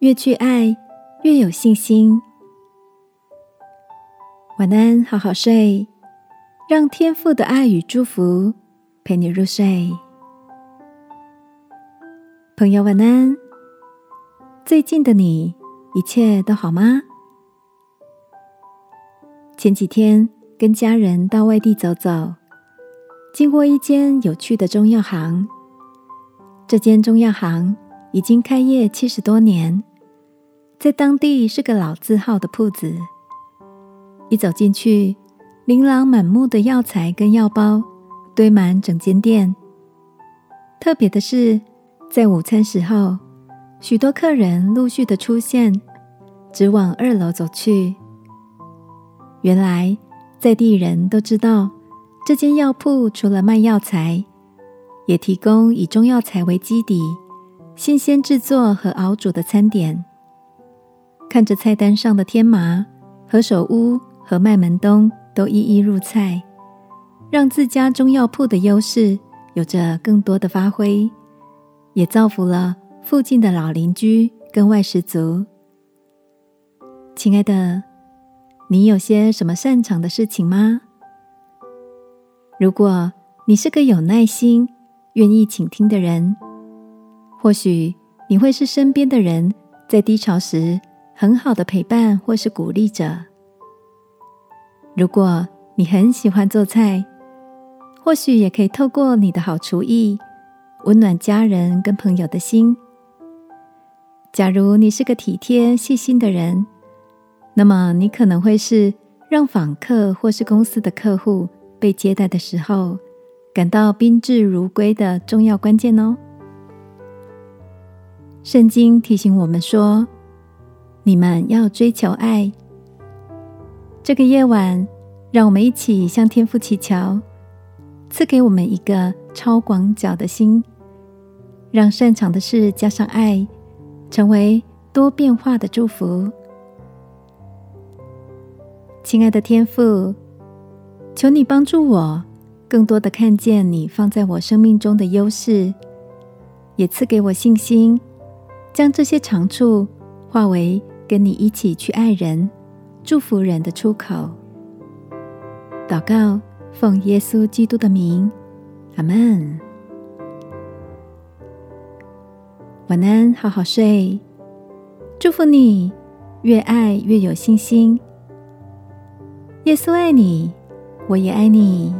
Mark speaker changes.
Speaker 1: 越去爱，越有信心。晚安，好好睡，让天父的爱与祝福陪你入睡。朋友，晚安。最近的你，一切都好吗？前几天跟家人到外地走走，经过一间有趣的中药行。这间中药行已经开业七十多年。在当地是个老字号的铺子，一走进去，琳琅满目的药材跟药包堆满整间店。特别的是，在午餐时候，许多客人陆续的出现，直往二楼走去。原来在地人都知道，这间药铺除了卖药材，也提供以中药材为基底、新鲜制作和熬煮的餐点。看着菜单上的天麻、何首乌和麦门冬都一一入菜，让自家中药铺的优势有着更多的发挥，也造福了附近的老邻居跟外食族。亲爱的，你有些什么擅长的事情吗？如果你是个有耐心、愿意倾听的人，或许你会是身边的人在低潮时。很好的陪伴或是鼓励者。如果你很喜欢做菜，或许也可以透过你的好厨艺，温暖家人跟朋友的心。假如你是个体贴细心的人，那么你可能会是让访客或是公司的客户被接待的时候感到宾至如归的重要关键哦。圣经提醒我们说。你们要追求爱。这个夜晚，让我们一起向天父祈求，赐给我们一个超广角的心，让擅长的事加上爱，成为多变化的祝福。亲爱的天父，求你帮助我，更多的看见你放在我生命中的优势，也赐给我信心，将这些长处化为。跟你一起去爱人、祝福人的出口。祷告，奉耶稣基督的名，阿门。晚安，好好睡。祝福你，越爱越有信心。耶稣爱你，我也爱你。